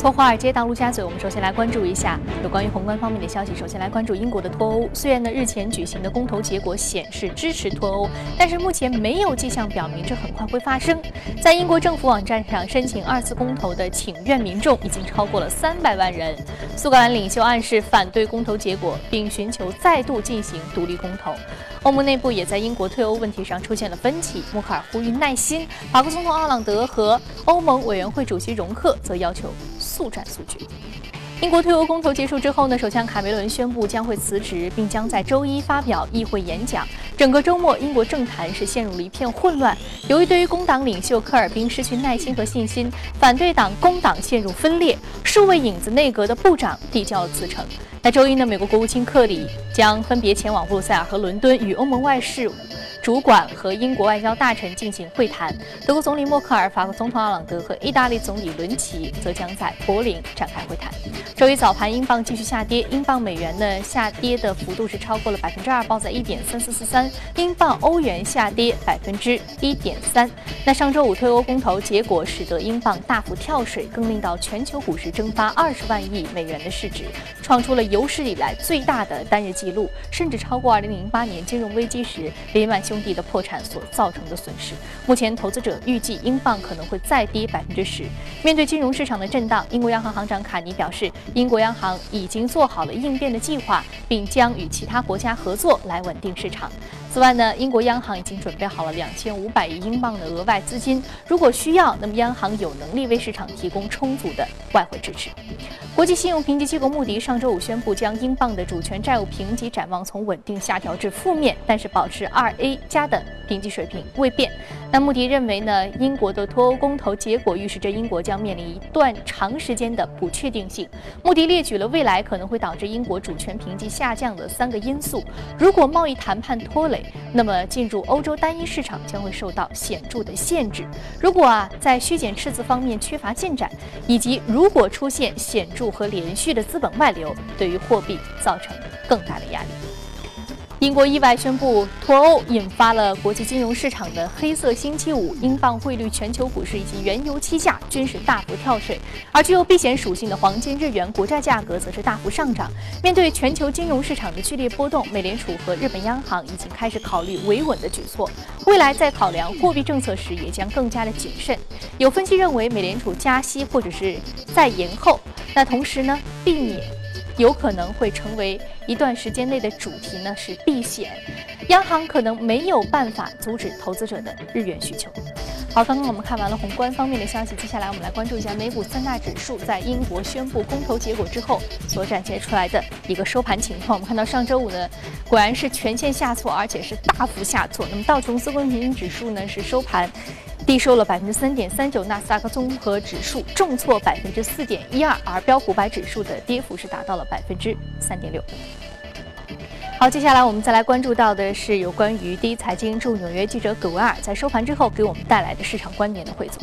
从华尔街到陆家嘴，我们首先来关注一下有关于宏观方面的消息。首先来关注英国的脱欧。虽然呢日前举行的公投结果显示支持脱欧，但是目前没有迹象表明这很快会发生。在英国政府网站上申请二次公投的请愿民众已经超过了三百万人。苏格兰领袖暗示反对公投结果，并寻求再度进行独立公投。欧盟内部也在英国退欧问题上出现了分歧，默克尔呼吁耐心，法国总统奥朗德和欧盟委员会主席容克则要求速战速决。英国退欧公投结束之后呢，首相卡梅伦宣布将会辞职，并将在周一发表议会演讲。整个周末，英国政坛是陷入了一片混乱。由于对于工党领袖科尔宾失去耐心和信心，反对党工党陷入分裂，数位影子内阁的部长递交了辞呈。那周一呢，美国国务卿克里将分别前往布鲁塞尔和伦敦，与欧盟外事。主管和英国外交大臣进行会谈，德国总理默克尔、法国总统奥朗德和意大利总理伦齐则将在柏林展开会谈。周一早盘，英镑继续下跌，英镑美元呢下跌的幅度是超过了百分之二，报在一点三四四三。英镑欧元下跌百分之一点三。那上周五退欧公投结果使得英镑大幅跳水，更令到全球股市蒸发二十万亿美元的市值，创出了有史以来最大的单日纪录，甚至超过二零零八年金融危机时雷曼。兄弟的破产所造成的损失，目前投资者预计英镑可能会再跌百分之十。面对金融市场的震荡，英国央行行长卡尼表示，英国央行已经做好了应变的计划，并将与其他国家合作来稳定市场。此外呢，英国央行已经准备好了两千五百亿英镑的额外资金，如果需要，那么央行有能力为市场提供充足的外汇支持。国际信用评级机构穆迪上周五宣布，将英镑的主权债务评级展望从稳定下调至负面，但是保持二 A 加的评级水平未变。那穆迪认为呢，英国的脱欧公投结果预示着英国将面临一段长时间的不确定性。穆迪列举了未来可能会导致英国主权评级下降的三个因素：如果贸易谈判拖累。那么，进入欧洲单一市场将会受到显著的限制。如果啊，在削减赤字方面缺乏进展，以及如果出现显著和连续的资本外流，对于货币造成更大的压力。英国意外宣布脱欧，引发了国际金融市场的黑色星期五，英镑汇率、全球股市以及原油期价均是大幅跳水，而具有避险属性的黄金、日元、国债价格则是大幅上涨。面对全球金融市场的剧烈波动，美联储和日本央行已经开始考虑维稳的举措，未来在考量货币政策时也将更加的谨慎。有分析认为，美联储加息或者是再延后，那同时呢，避免。有可能会成为一段时间内的主题呢，是避险。央行可能没有办法阻止投资者的日元需求。好，刚刚我们看完了宏观方面的消息，接下来我们来关注一下美股三大指数在英国宣布公投结果之后所展现出来的一个收盘情况。我们看到上周五呢，果然是全线下挫，而且是大幅下挫。那么道琼斯工业平均指数呢是收盘。低收了百分之三点三九，纳斯达克综合指数重挫百分之四点一二，而标普百指数的跌幅是达到了百分之三点六。好，接下来我们再来关注到的是有关于第一财经驻纽约记者葛维尔在收盘之后给我们带来的市场观点的汇总。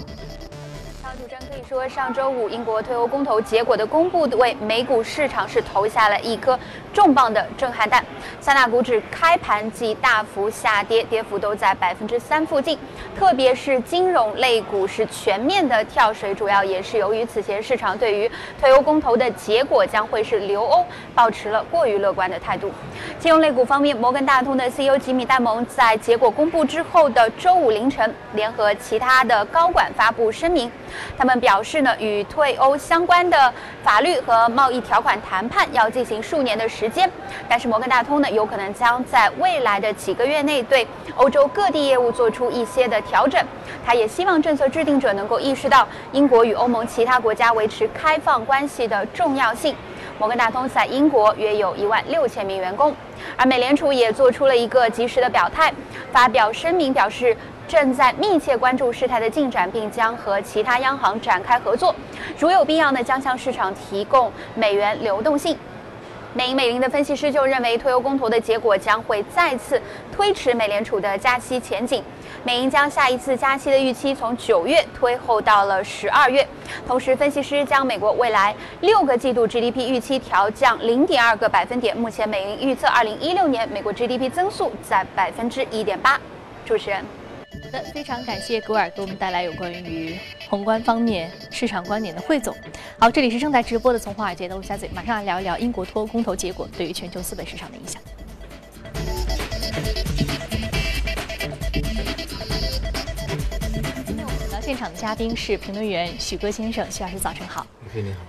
可以说，上周五英国退欧公投结果的公布，为美股市场是投下了一颗重磅的震撼弹。三大股指开盘即大幅下跌，跌幅都在百分之三附近。特别是金融类股是全面的跳水，主要也是由于此前市场对于退欧公投的结果将会是留欧，保持了过于乐观的态度。金融类股方面，摩根大通的 CEO 吉米戴蒙在结果公布之后的周五凌晨，联合其他的高管发布声明。他们表示呢，与退欧相关的法律和贸易条款谈判要进行数年的时间，但是摩根大通呢，有可能将在未来的几个月内对欧洲各地业务做出一些的调整。他也希望政策制定者能够意识到英国与欧盟其他国家维持开放关系的重要性。摩根大通在英国约有一万六千名员工，而美联储也做出了一个及时的表态，发表声明表示。正在密切关注事态的进展，并将和其他央行展开合作，如有必要呢，将向市场提供美元流动性。美银美林的分析师就认为，退欧公投的结果将会再次推迟美联储的加息前景。美银将下一次加息的预期从九月推后到了十二月。同时，分析师将美国未来六个季度 GDP 预期调降零点二个百分点。目前，美银预测二零一六年美国 GDP 增速在百分之一点八。主持人。好的，非常感谢格尔给我们带来有关于宏观方面。市场观点的汇总。好，这里是正在直播的从华尔街到陆家嘴，马上来聊一聊英国脱欧公投结果对于全球资本市场的影响。今天我们到现场的嘉宾是评论员许戈先生，许老师早晨好。你好。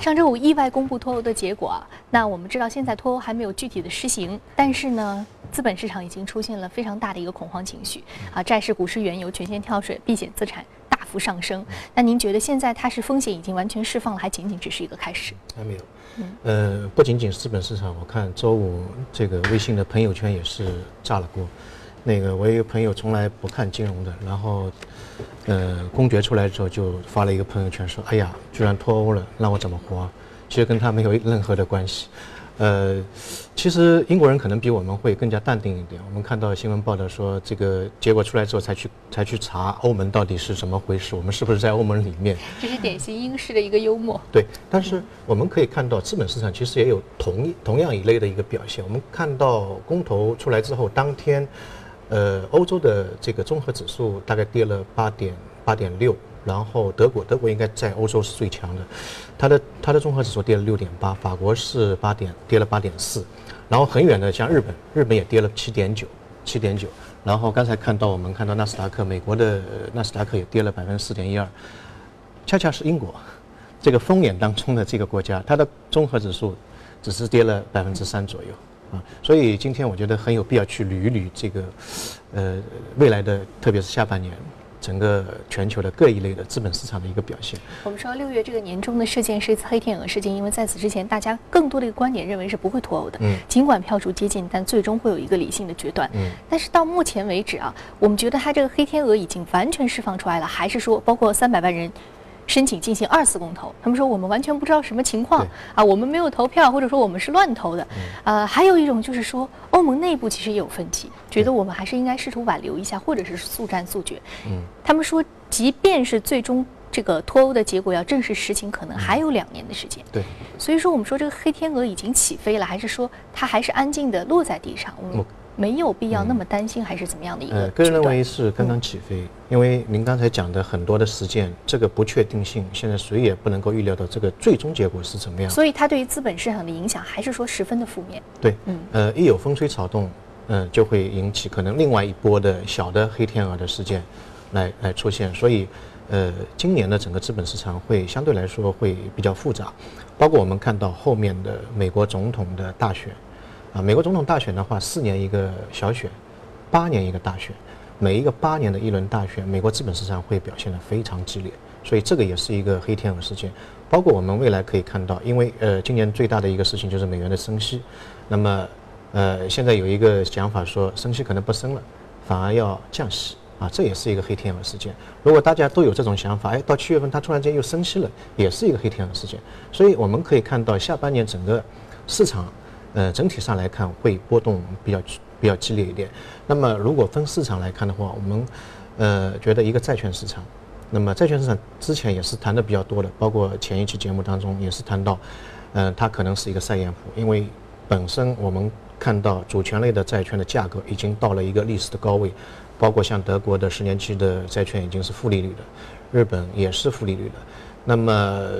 上周五意外公布脱欧的结果啊，那我们知道现在脱欧还没有具体的施行，但是呢，资本市场已经出现了非常大的一个恐慌情绪啊，债市、股市、原油全线跳水，避险资产大幅上升。那您觉得现在它是风险已经完全释放了，还仅仅只是一个开始？还没有。呃，不仅仅是资本市场，我看周五这个微信的朋友圈也是炸了锅。那个我有一个朋友从来不看金融的，然后。呃，公决出来之后就发了一个朋友圈，说：“哎呀，居然脱欧了，让我怎么活？”其实跟他没有任何的关系。呃，其实英国人可能比我们会更加淡定一点。我们看到新闻报道说，这个结果出来之后才去才去查欧盟到底是怎么回事，我们是不是在欧盟里面？这是典型英式的一个幽默。对，但是我们可以看到，资本市场其实也有同同样一类的一个表现。我们看到公投出来之后，当天。呃，欧洲的这个综合指数大概跌了八点八点六，然后德国，德国应该在欧洲是最强的，它的它的综合指数跌了六点八，法国是八点跌了八点四，然后很远的像日本，日本也跌了七点九，七点九，然后刚才看到我们看到纳斯达克，美国的纳斯达克也跌了百分之四点一二，恰恰是英国这个风眼当中的这个国家，它的综合指数只是跌了百分之三左右。啊，所以今天我觉得很有必要去捋一捋这个，呃，未来的，特别是下半年，整个全球的各一类的资本市场的一个表现。我们说六月这个年终的事件是一次黑天鹅事件，因为在此之前，大家更多的一个观点认为是不会脱欧的。嗯。尽管票数接近，但最终会有一个理性的决断。嗯。但是到目前为止啊，我们觉得它这个黑天鹅已经完全释放出来了，还是说包括三百万人？申请进行二次公投，他们说我们完全不知道什么情况啊，我们没有投票，或者说我们是乱投的，呃，还有一种就是说欧盟内部其实也有分歧，觉得我们还是应该试图挽留一下，或者是速战速决。嗯，他们说，即便是最终这个脱欧的结果要正式实行，可能还有两年的时间。对，所以说我们说这个黑天鹅已经起飞了，还是说它还是安静的落在地上？我们。没有必要那么担心，还是怎么样的一个？呃，个人认为是刚刚起飞，因为您刚才讲的很多的实践，这个不确定性，现在谁也不能够预料到这个最终结果是怎么样。所以它对于资本市场的影响，还是说十分的负面。对，嗯，呃，一有风吹草动，嗯，就会引起可能另外一波的小的黑天鹅的事件，来来出现。所以，呃，今年的整个资本市场会相对来说会比较复杂，包括我们看到后面的美国总统的大选。啊，美国总统大选的话，四年一个小选，八年一个大选，每一个八年的一轮大选，美国资本市场会表现得非常激烈，所以这个也是一个黑天鹅事件。包括我们未来可以看到，因为呃，今年最大的一个事情就是美元的升息，那么呃，现在有一个想法说升息可能不升了，反而要降息啊，这也是一个黑天鹅事件。如果大家都有这种想法，哎，到七月份它突然间又升息了，也是一个黑天鹅事件。所以我们可以看到下半年整个市场。呃，整体上来看会波动比较比较激烈一点。那么，如果分市场来看的话，我们呃觉得一个债券市场，那么债券市场之前也是谈的比较多的，包括前一期节目当中也是谈到，嗯，它可能是一个赛验谱，因为本身我们看到主权类的债券的价格已经到了一个历史的高位，包括像德国的十年期的债券已经是负利率的，日本也是负利率的。那么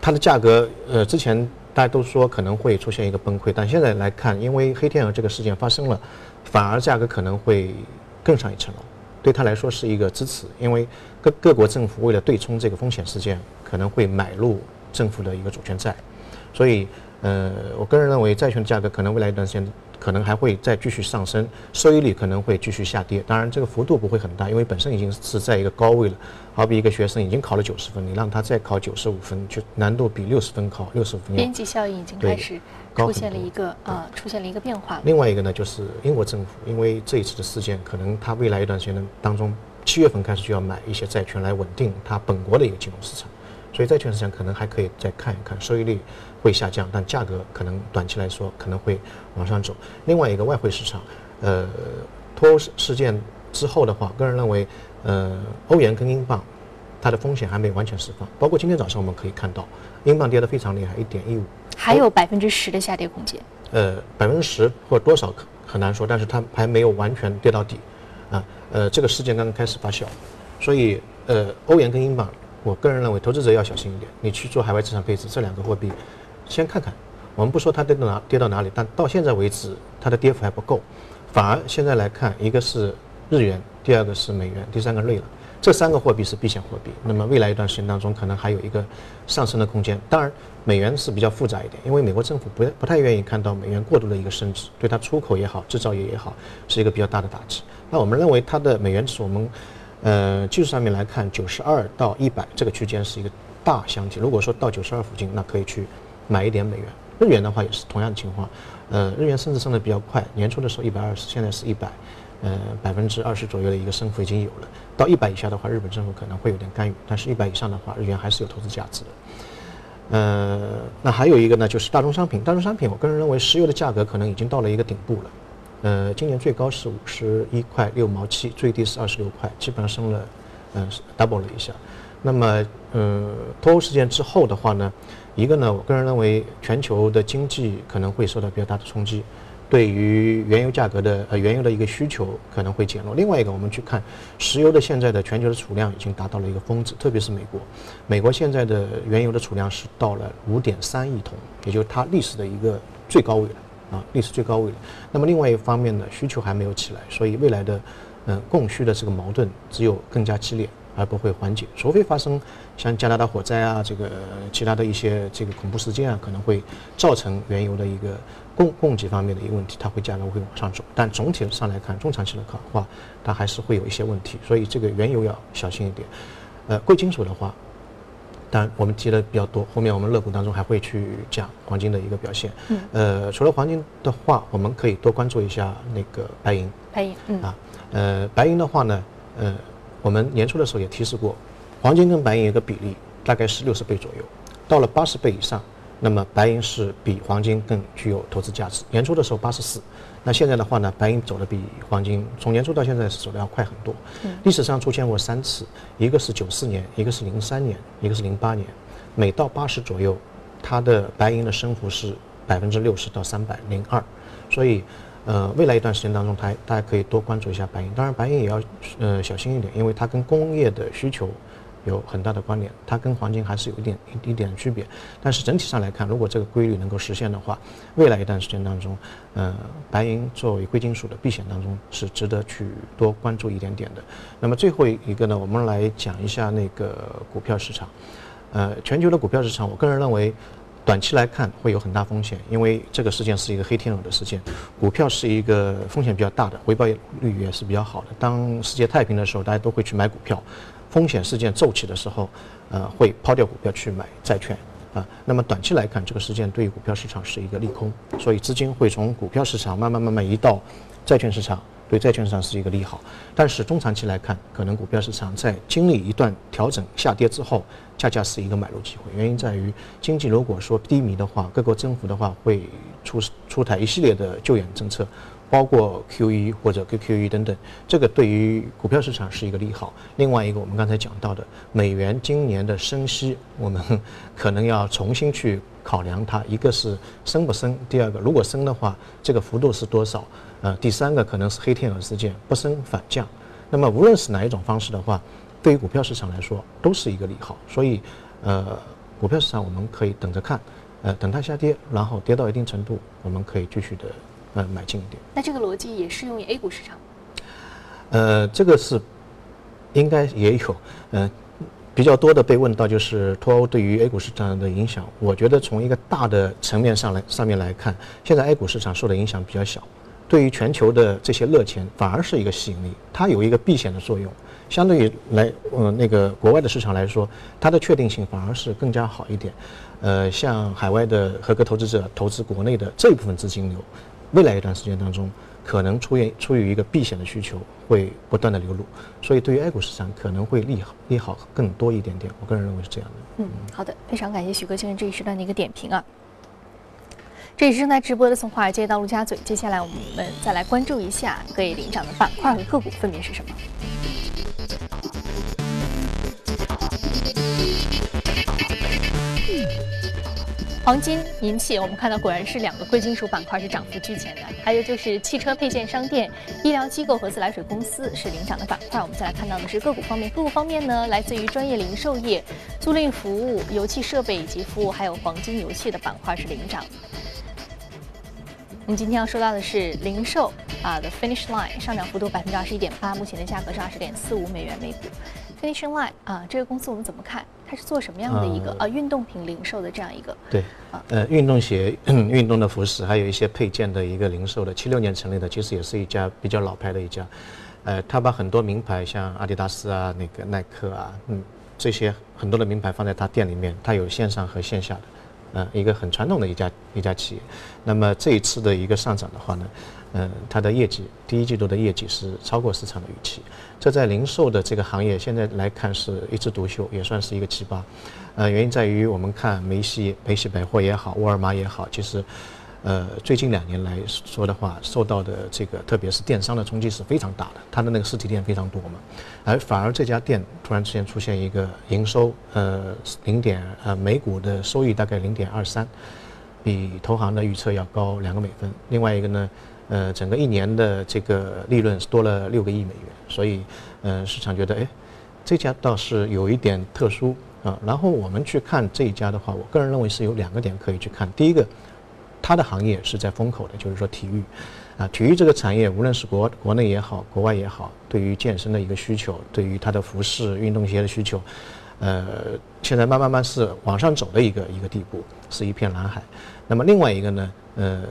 它的价格呃之前。大家都说可能会出现一个崩溃，但现在来看，因为黑天鹅这个事件发生了，反而价格可能会更上一层楼，对他来说是一个支持，因为各各国政府为了对冲这个风险事件，可能会买入政府的一个主权债，所以，呃，我个人认为债券价格可能未来一段时间。可能还会再继续上升，收益率可能会继续下跌。当然，这个幅度不会很大，因为本身已经是在一个高位了。好比一个学生已经考了九十分，你让他再考九十五分，就难度比六十分考六十五分。边际效应已经开始出现了一个呃，出现了一个变化。另外一个呢，就是英国政府，因为这一次的事件，可能他未来一段时间当中，七月份开始就要买一些债券来稳定他本国的一个金融市场。所以债券市场可能还可以再看一看，收益率会下降，但价格可能短期来说可能会往上走。另外一个外汇市场，呃，脱欧事件之后的话，个人认为，呃，欧元跟英镑它的风险还没有完全释放。包括今天早上我们可以看到，英镑跌得非常厉害，一点一五，还有百分之十的下跌空间。呃，百分之十或多少很难说，但是它还没有完全跌到底，啊，呃，这个事件刚刚开始发酵，所以呃，欧元跟英镑。我个人认为投资者要小心一点。你去做海外资产配置，这两个货币，先看看。我们不说它跌到哪跌到哪里，但到现在为止，它的跌幅还不够。反而现在来看，一个是日元，第二个是美元，第三个瑞郎，这三个货币是避险货币。那么未来一段时间当中，可能还有一个上升的空间。当然，美元是比较复杂一点，因为美国政府不不太愿意看到美元过度的一个升值，对它出口也好，制造业也好，是一个比较大的打击。那我们认为它的美元指数，我们呃技术上面来看，九十二到一百这个区间是一个大箱体。如果说到九十二附近，那可以去买一点美元。日元的话也是同样的情况，呃，日元升值升的比较快，年初的时候一百二十，现在是一百，呃，百分之二十左右的一个升幅已经有了。到一百以下的话，日本政府可能会有点干预，但是一百以上的话，日元还是有投资价值的。呃，那还有一个呢，就是大宗商品。大宗商品，我个人认为，石油的价格可能已经到了一个顶部了。呃，今年最高是五十一块六毛七，最低是二十六块，基本上升了，嗯，double 了一下。那么，嗯，脱欧事件之后的话呢？一个呢，我个人认为全球的经济可能会受到比较大的冲击，对于原油价格的呃原油的一个需求可能会减弱。另外一个，我们去看石油的现在的全球的储量已经达到了一个峰值，特别是美国，美国现在的原油的储量是到了五点三亿桶，也就是它历史的一个最高位了啊，历史最高位了。那么另外一方面呢，需求还没有起来，所以未来的嗯供需的这个矛盾只有更加激烈。而不会缓解，除非发生像加拿大火灾啊，这个其他的一些这个恐怖事件啊，可能会造成原油的一个供供给方面的一个问题，它会价格会往上走。但总体上来看，中长期的看的话，它还是会有一些问题，所以这个原油要小心一点。呃，贵金属的话，当然我们提的比较多，后面我们乐股当中还会去讲黄金的一个表现。嗯。呃，除了黄金的话，我们可以多关注一下那个白银。白银。嗯。啊，呃，白银的话呢，呃。我们年初的时候也提示过，黄金跟白银一个比例大概是六十倍左右，到了八十倍以上，那么白银是比黄金更具有投资价值。年初的时候八十四，那现在的话呢，白银走的比黄金从年初到现在是走的要快很多。历史上出现过三次，一个是九四年，一个是零三年，一个是零八年，每到八十左右，它的白银的升幅是百分之六十到三百零二，所以。呃，未来一段时间当中，它大家可以多关注一下白银。当然，白银也要呃小心一点，因为它跟工业的需求有很大的关联，它跟黄金还是有一点一点区别。但是整体上来看，如果这个规律能够实现的话，未来一段时间当中，呃，白银作为贵金属的避险当中是值得去多关注一点点的。那么最后一个呢，我们来讲一下那个股票市场。呃，全球的股票市场，我个人认为。短期来看会有很大风险，因为这个事件是一个黑天鹅的事件，股票是一个风险比较大的，回报率也是比较好的。当世界太平的时候，大家都会去买股票；风险事件骤起的时候，呃，会抛掉股票去买债券啊。那么短期来看，这个事件对于股票市场是一个利空，所以资金会从股票市场慢慢慢慢移到债券市场。对债券市场是一个利好，但是中长期来看，可能股票市场在经历一段调整下跌之后，恰恰是一个买入机会。原因在于，经济如果说低迷的话，各国政府的话会出出台一系列的救援政策，包括 QE 或者 QQE 等等，这个对于股票市场是一个利好。另外一个，我们刚才讲到的美元今年的升息，我们可能要重新去考量它，一个是升不升，第二个如果升的话，这个幅度是多少？呃，第三个可能是黑天鹅事件，不升反降。那么无论是哪一种方式的话，对于股票市场来说都是一个利好。所以，呃，股票市场我们可以等着看，呃，等它下跌，然后跌到一定程度，我们可以继续的呃买进一点。那这个逻辑也适用于 A 股市场？呃，这个是应该也有，呃，比较多的被问到就是脱欧对于 A 股市场的影响。我觉得从一个大的层面上来上面来看，现在 A 股市场受的影响比较小。对于全球的这些热钱，反而是一个吸引力，它有一个避险的作用。相对于来，呃，那个国外的市场来说，它的确定性反而是更加好一点。呃，像海外的合格投资者投资国内的这一部分资金流，未来一段时间当中，可能出现出于一个避险的需求，会不断的流入。所以，对于 A 股市场可能会利好利好更多一点点。我个人认为是这样的。嗯，好的，非常感谢许哥先生这一时段的一个点评啊。这里是正在直播的从华尔街到陆家嘴，接下来我们再来关注一下可以领涨的板块和个股分别是什么。黄金、银器，我们看到果然是两个贵金属板块是涨幅居前的。还有就是汽车配件商店、医疗机构和自来水公司是领涨的板块。我们再来看到的是个股方面，个股方面呢，来自于专业零售业、租赁服务、油气设备以及服务，还有黄金、油气的板块是领涨。我们今天要说到的是零售啊的 Finish Line 上涨幅度百分之二十一点八，目前的价格是二十点四五美元每股。Finish Line 啊，这个公司我们怎么看？它是做什么样的一个呃运动品零售的这样一个？对，呃，运动鞋、运动的服饰，还有一些配件的一个零售的，七六年成立的，其实也是一家比较老牌的一家。呃，他把很多名牌，像阿迪达斯啊、那个耐克啊，嗯，这些很多的名牌放在他店里面，他有线上和线下的。嗯，一个很传统的一家一家企业，那么这一次的一个上涨的话呢，呃，它的业绩第一季度的业绩是超过市场的预期，这在零售的这个行业现在来看是一枝独秀，也算是一个奇葩。呃，原因在于我们看梅西梅西百货也好，沃尔玛也好，其实。呃，最近两年来说的话，受到的这个特别是电商的冲击是非常大的，它的那个实体店非常多嘛，而反而这家店突然之间出现一个营收，呃，零点呃每股的收益大概零点二三，比投行的预测要高两个美分。另外一个呢，呃，整个一年的这个利润是多了六个亿美元，所以呃，市场觉得哎，这家倒是有一点特殊啊。然后我们去看这一家的话，我个人认为是有两个点可以去看，第一个。它的行业是在风口的，就是说体育，啊，体育这个产业，无论是国国内也好，国外也好，对于健身的一个需求，对于它的服饰、运动鞋的需求，呃，现在慢慢慢是往上走的一个一个地步，是一片蓝海。那么另外一个呢，呃，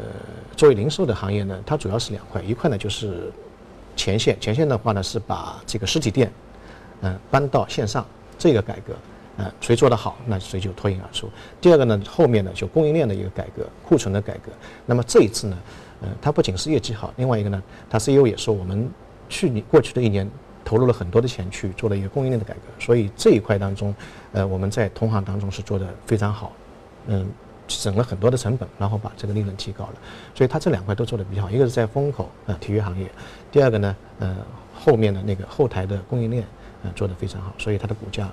作为零售的行业呢，它主要是两块，一块呢就是前线，前线的话呢是把这个实体店，嗯，搬到线上这个改革。呃，谁做得好，那谁就脱颖而出。第二个呢，后面呢就供应链的一个改革，库存的改革。那么这一次呢，呃，它不仅是业绩好，另外一个呢，它 CEO 也说，我们去年过去的一年投入了很多的钱去做了一个供应链的改革，所以这一块当中，呃，我们在同行当中是做的非常好，嗯，省了很多的成本，然后把这个利润提高了。所以它这两块都做得比较好，一个是在风口呃体育行业，第二个呢，呃，后面的那个后台的供应链呃做得非常好，所以它的股价。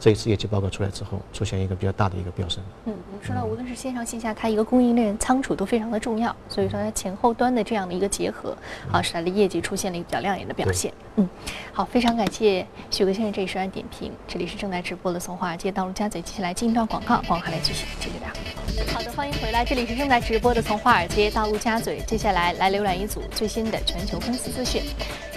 这一次业绩报告出来之后，出现一个比较大的一个飙升。嗯，我们说到无论是线上线下，它一个供应链仓储都非常的重要，所以说它前后端的这样的一个结合，啊，使它的业绩出现了一个比较亮眼的表现。嗯，好，非常感谢许哥先生这一时段点评。这里是正在直播的从华尔街到陆家嘴，接下来进一段广告，广告来继续接着聊。好的，欢迎回来，这里是正在直播的从华尔街到陆家嘴，接下来来浏览一组最新的全球公司资讯。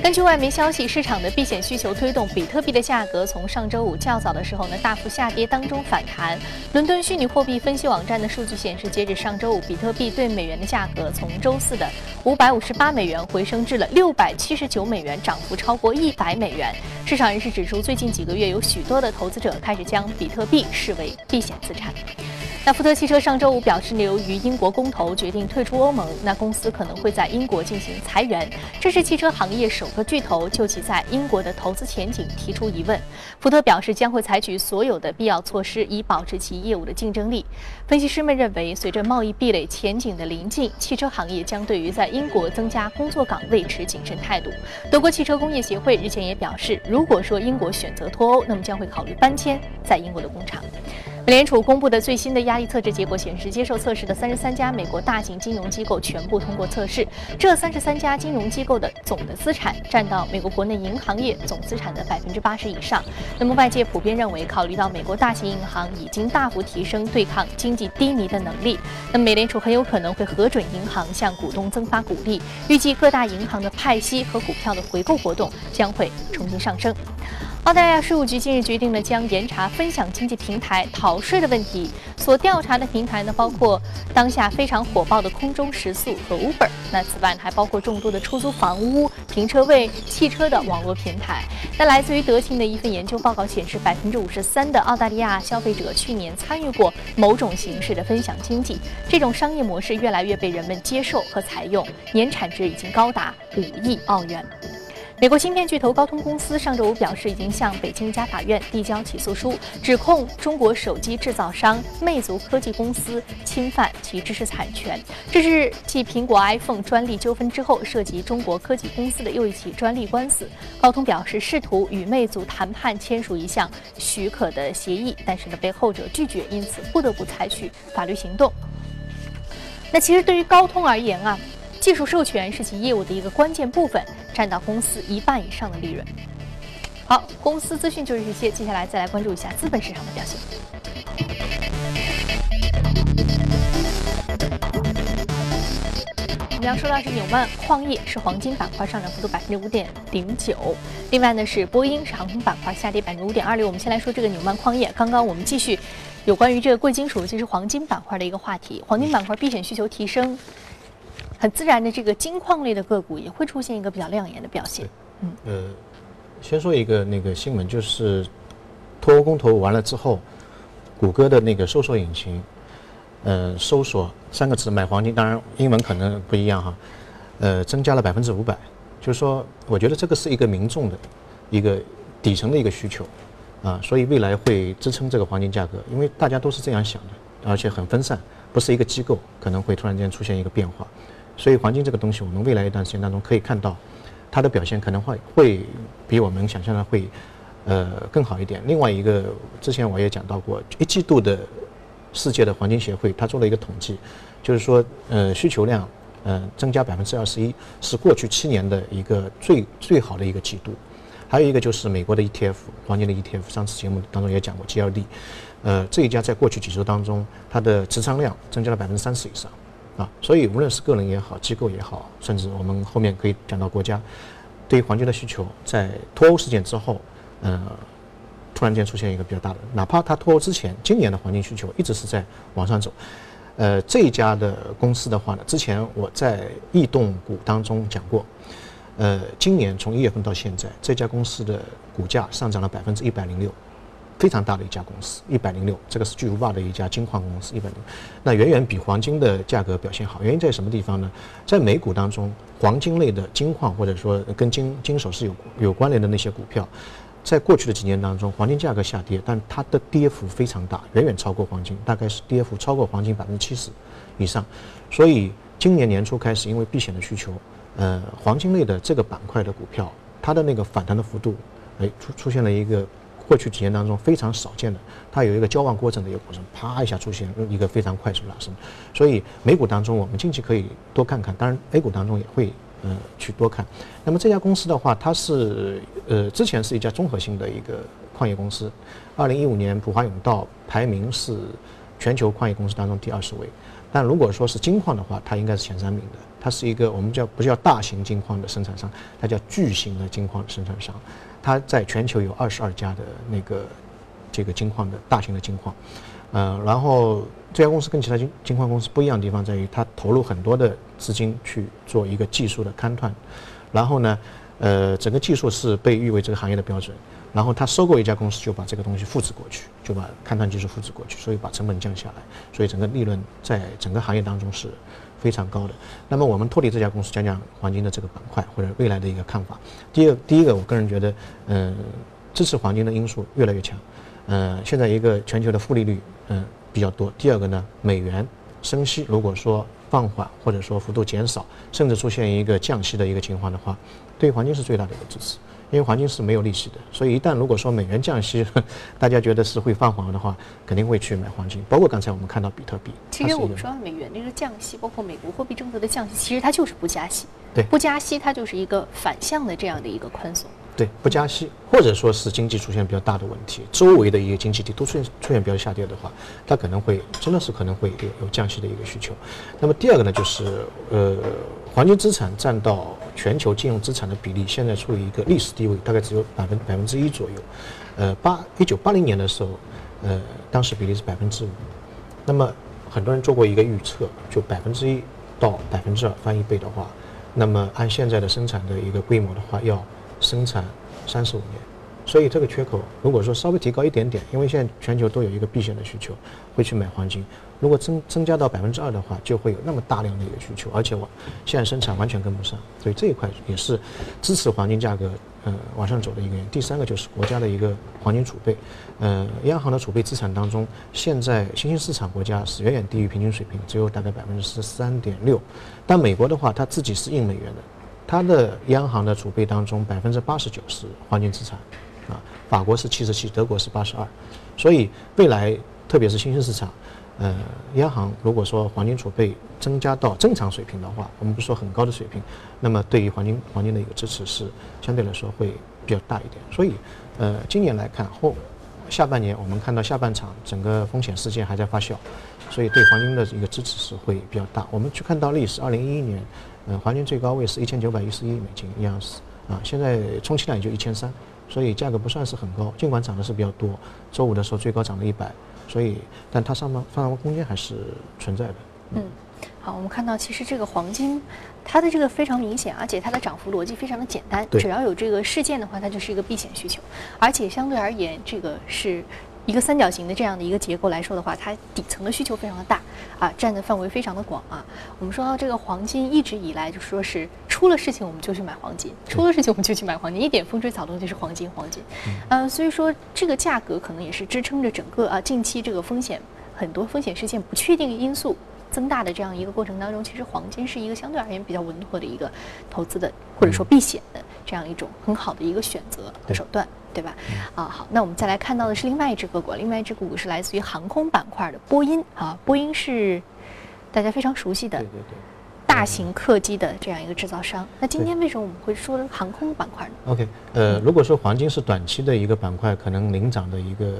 根据外媒消息，市场的避险需求推动比特币的价格从上周五较早的时候呢大幅下跌当中反弹。伦敦虚拟货币分析网站的数据显示，截止上周五，比特币对美元的价格从周四的五百五十八美元回升至了六百七十九美元，涨幅超过一百美元。市场人士指出，最近几个月有许多的投资者开始将比特币视为避险资产。那福特汽车上周五表示，由于英国公投决定退出欧盟，那公司可能会在英国进行裁员。这是汽车行业首个巨头就其在英国的投资前景提出疑问。福特表示将会采取所有的必要措施，以保持其业务的竞争力。分析师们认为，随着贸易壁垒前景的临近，汽车行业将对于在英国增加工作岗位持谨慎态度。德国汽车工业协会日前也表示，如果说英国选择脱欧，那么将会考虑搬迁在英国的工厂。美联储公布的最新的压力测试结果显示，接受测试的三十三家美国大型金融机构全部通过测试。这三十三家金融机构的总的资产占到美国国内银行业总资产的百分之八十以上。那么，外界普遍认为，考虑到美国大型银行已经大幅提升对抗经济低迷的能力，那么美联储很有可能会核准银行向股东增发股利。预计各大银行的派息和股票的回购活动将会重新上升。澳大利亚税务局近日决定了将严查分享经济平台逃税的问题。所调查的平台呢，包括当下非常火爆的空中食宿和 Uber。那此外还包括众多的出租房屋、停车位、汽车的网络平台。那来自于德勤的一份研究报告显示，百分之五十三的澳大利亚消费者去年参与过某种形式的分享经济。这种商业模式越来越被人们接受和采用，年产值已经高达五亿澳元。美国芯片巨头高通公司上周五表示，已经向北京一家法院递交起诉书，指控中国手机制造商魅族科技公司侵犯其知识产权。这是继苹果 iPhone 专利纠纷之后，涉及中国科技公司的又一起专利官司。高通表示，试图与魅族谈判签署一项许可的协议，但是呢，被后者拒绝，因此不得不采取法律行动。那其实对于高通而言啊。技术授权是其业务的一个关键部分，占到公司一半以上的利润。好，公司资讯就是这些，接下来再来关注一下资本市场的表现。我们要说到是纽曼矿业，是黄金板块上涨幅度百分之五点零九。另外呢是波音，是航空板块下跌百分之五点二六。我们先来说这个纽曼矿业，刚刚我们继续有关于这个贵金属，其实黄金板块的一个话题，黄金板块避险需求提升。很自然的，这个金矿类的个股也会出现一个比较亮眼的表现。嗯，呃，先说一个那个新闻，就是脱欧公投完了之后，谷歌的那个搜索引擎，呃，搜索三个字买黄金，当然英文可能不一样哈，呃，增加了百分之五百。就是说，我觉得这个是一个民众的一个底层的一个需求啊，所以未来会支撑这个黄金价格，因为大家都是这样想的，而且很分散，不是一个机构可能会突然间出现一个变化。所以黄金这个东西，我们未来一段时间当中可以看到，它的表现可能会会比我们想象的会，呃更好一点。另外一个，之前我也讲到过，一季度的世界的黄金协会它做了一个统计，就是说，呃需求量，呃增加百分之二十一，是过去七年的一个最最好的一个季度。还有一个就是美国的 ETF 黄金的 ETF，上次节目当中也讲过 GLD，呃这一家在过去几周当中，它的持仓量增加了百分之三十以上。啊，所以无论是个人也好，机构也好，甚至我们后面可以讲到国家，对于黄金的需求，在脱欧事件之后，呃，突然间出现一个比较大的，哪怕它脱欧之前，今年的黄金需求一直是在往上走。呃，这一家的公司的话呢，之前我在异动股当中讲过，呃，今年从一月份到现在，这家公司的股价上涨了百分之一百零六。非常大的一家公司，一百零六，这个是巨无霸的一家金矿公司，一百零，那远远比黄金的价格表现好。原因在什么地方呢？在美股当中，黄金类的金矿或者说跟金金首饰有有关联的那些股票，在过去的几年当中，黄金价格下跌，但它的跌幅非常大，远远超过黄金，大概是跌幅超过黄金百分之七十以上。所以今年年初开始，因为避险的需求，呃，黄金类的这个板块的股票，它的那个反弹的幅度，哎，出出现了一个。过去几年当中非常少见的，它有一个交往过程的一个过程，啪一下出现一个非常快速拉升，所以美股当中我们近期可以多看看，当然 A 股当中也会呃去多看。那么这家公司的话，它是呃之前是一家综合性的一个矿业公司，二零一五年普华永道排名是全球矿业公司当中第二十位，但如果说是金矿的话，它应该是前三名的。它是一个我们叫不叫大型金矿的生产商，它叫巨型的金矿生产商。它在全球有二十二家的那个这个金矿的大型的金矿，呃，然后这家公司跟其他金金矿公司不一样的地方在于，它投入很多的资金去做一个技术的勘探，然后呢，呃，整个技术是被誉为这个行业的标准，然后他收购一家公司就把这个东西复制过去，就把勘探技术复制过去，所以把成本降下来，所以整个利润在整个行业当中是。非常高的。那么我们脱离这家公司讲讲黄金的这个板块或者未来的一个看法。第二，第一个，我个人觉得，嗯，支持黄金的因素越来越强。嗯，现在一个全球的负利率，嗯，比较多。第二个呢，美元升息，如果说放缓或者说幅度减少，甚至出现一个降息的一个情况的话，对黄金是最大的一个支持。因为黄金是没有利息的，所以一旦如果说美元降息，大家觉得是会放缓的话，肯定会去买黄金。包括刚才我们看到比特币。其实我们说美元那个降息，包括美国货币政策的降息，其实它就是不加息。对，不加息它就是一个反向的这样的一个宽松。对，不加息，或者说是经济出现比较大的问题，周围的一些经济体都出现出现比较下跌的话，它可能会真的是可能会有有降息的一个需求。那么第二个呢，就是呃，黄金资产占到全球金融资产的比例，现在处于一个历史低位，大概只有百分百分之一左右。呃，八一九八零年的时候，呃，当时比例是百分之五。那么很多人做过一个预测，就百分之一到百分之二翻一倍的话，那么按现在的生产的一个规模的话，要生产三十五年，所以这个缺口如果说稍微提高一点点，因为现在全球都有一个避险的需求，会去买黄金。如果增增加到百分之二的话，就会有那么大量的一个需求，而且我现在生产完全跟不上，所以这一块也是支持黄金价格呃往上走的一个原因。第三个就是国家的一个黄金储备，呃，央行的储备资产当中，现在新兴市场国家是远远低于平均水平，只有大概百分之十三点六，但美国的话，它自己是印美元的，它的央行的储备当中百分之八十九是黄金资产。啊，法国是七十七，德国是八十二，所以未来特别是新兴市场，呃，央行如果说黄金储备增加到正常水平的话，我们不说很高的水平，那么对于黄金黄金的一个支持是相对来说会比较大一点。所以，呃，今年来看后下半年，我们看到下半场整个风险事件还在发酵，所以对黄金的一个支持是会比较大。我们去看到历史，二零一一年，呃，黄金最高位是一千九百一十一美金一盎司，啊，现在充其量也就一千三。所以价格不算是很高，尽管涨的是比较多。周五的时候最高涨了一百，所以但它上方上方空间还是存在的。嗯，好，我们看到其实这个黄金，它的这个非常明显，而且它的涨幅逻辑非常的简单。只要有这个事件的话，它就是一个避险需求，而且相对而言，这个是。一个三角形的这样的一个结构来说的话，它底层的需求非常的大啊，占的范围非常的广啊。我们说到这个黄金，一直以来就说是出了事情我们就去买黄金，出了事情我们就去买黄金，一点风吹草动就是黄金，黄金。嗯，所以说这个价格可能也是支撑着整个啊近期这个风险很多风险事件不确定因素增大的这样一个过程当中，其实黄金是一个相对而言比较稳妥的一个投资的或者说避险的这样一种很好的一个选择手段。对吧？啊，好，那我们再来看到的是另外一只个股，另外一只个股是来自于航空板块的波音啊。波音是大家非常熟悉的大型客机的这样一个制造商。那今天为什么我们会说航空板块呢？OK，呃，如果说黄金是短期的一个板块，可能领涨的一个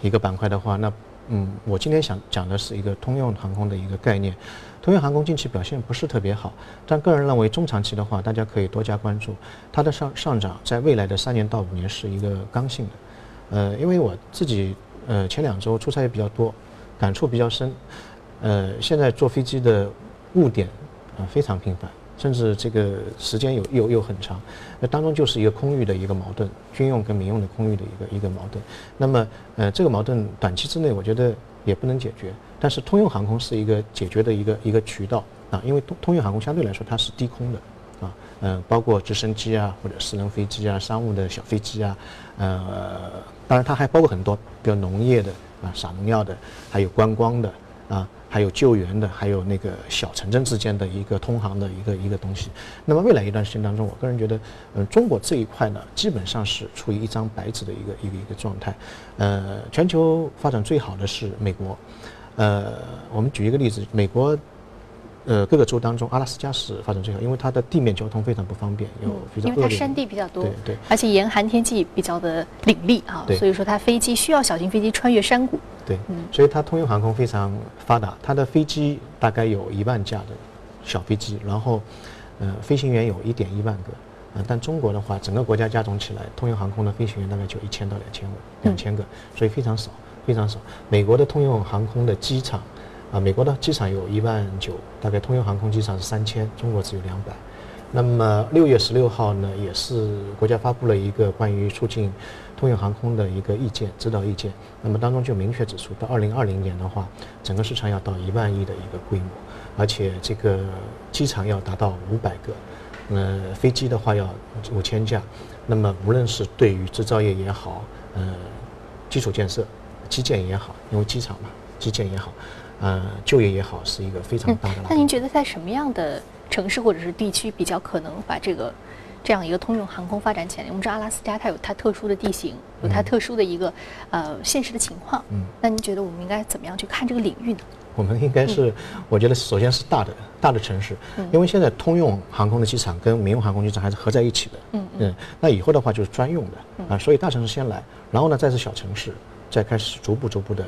一个板块的话，那嗯，我今天想讲的是一个通用航空的一个概念。通用航空近期表现不是特别好，但个人认为中长期的话，大家可以多加关注它的上上涨，在未来的三年到五年是一个刚性的。呃，因为我自己呃前两周出差也比较多，感触比较深。呃，现在坐飞机的误点啊非常频繁，甚至这个时间有又又很长，那当中就是一个空域的一个矛盾，军用跟民用的空域的一个一个矛盾。那么呃这个矛盾短期之内我觉得也不能解决。但是通用航空是一个解决的一个一个渠道啊，因为通通用航空相对来说它是低空的啊，嗯，包括直升机啊或者私人飞机啊、商务的小飞机啊，呃，当然它还包括很多，比如农业的啊、撒农药的，还有观光的啊，还有救援的，还有那个小城镇之间的一个通航的一个一个东西。那么未来一段时间当中，我个人觉得，嗯，中国这一块呢，基本上是处于一张白纸的一个一个一个状态。呃，全球发展最好的是美国。呃，我们举一个例子，美国，呃，各个州当中，阿拉斯加是发展最好，因为它的地面交通非常不方便，有非常因为它山地比较多，对对，而且严寒天气比较的凛冽啊，所以说它飞机需要小型飞机穿越山谷，对，嗯，所以它通用航空非常发达，它的飞机大概有一万架的小飞机，然后，呃，飞行员有一点一万个，啊，但中国的话，整个国家加总起来，通用航空的飞行员大概就一千到两千五，两千个，所以非常少。非常少。美国的通用航空的机场，啊，美国的机场有一万九，大概通用航空机场是三千，中国只有两百。那么六月十六号呢，也是国家发布了一个关于促进通用航空的一个意见指导意见。那么当中就明确指出，到二零二零年的话，整个市场要到一万亿的一个规模，而且这个机场要达到五百个，呃，飞机的话要五千架。那么无论是对于制造业也好，呃，基础建设。基建也好，因为机场嘛，基建也好，呃，就业也好，是一个非常大的。那您觉得在什么样的城市或者是地区比较可能把这个这样一个通用航空发展起来？我们知道阿拉斯加它有它特殊的地形，有它特殊的一个呃现实的情况。嗯。那您觉得我们应该怎么样去看这个领域呢？我们应该是，我觉得首先是大的大的城市，因为现在通用航空的机场跟民用航空机场还是合在一起的。嗯嗯。那以后的话就是专用的啊，所以大城市先来，然后呢再是小城市。再开始逐步逐步的，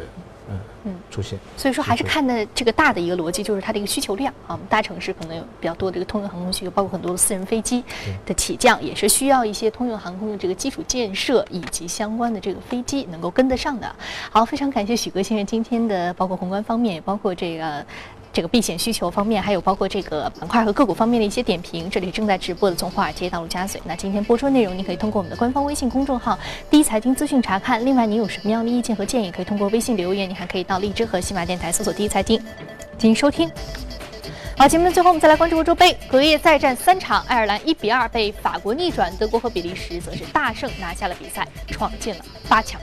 嗯嗯出现。所以说还是看的这个大的一个逻辑，就是它的一个需求量啊。大城市可能有比较多的一个通用航空需求，包括很多的私人飞机的起降，也是需要一些通用航空的这个基础建设以及相关的这个飞机能够跟得上的。好，非常感谢许哥先生今天的包括宏观方面，也包括这个。这个避险需求方面，还有包括这个板块和个股方面的一些点评。这里正在直播的从华尔街到陆家嘴。那今天播出内容，您可以通过我们的官方微信公众号“第一财经资讯”查看。另外，您有什么样的意见和建议，可以通过微信留言。你还可以到荔枝和喜马电台搜索“第一财经”进行收听。好，节目的最后，我们再来关注欧洲杯，隔夜再战三场，爱尔兰一比二被法国逆转，德国和比利时则是大胜拿下了比赛，闯进了八强。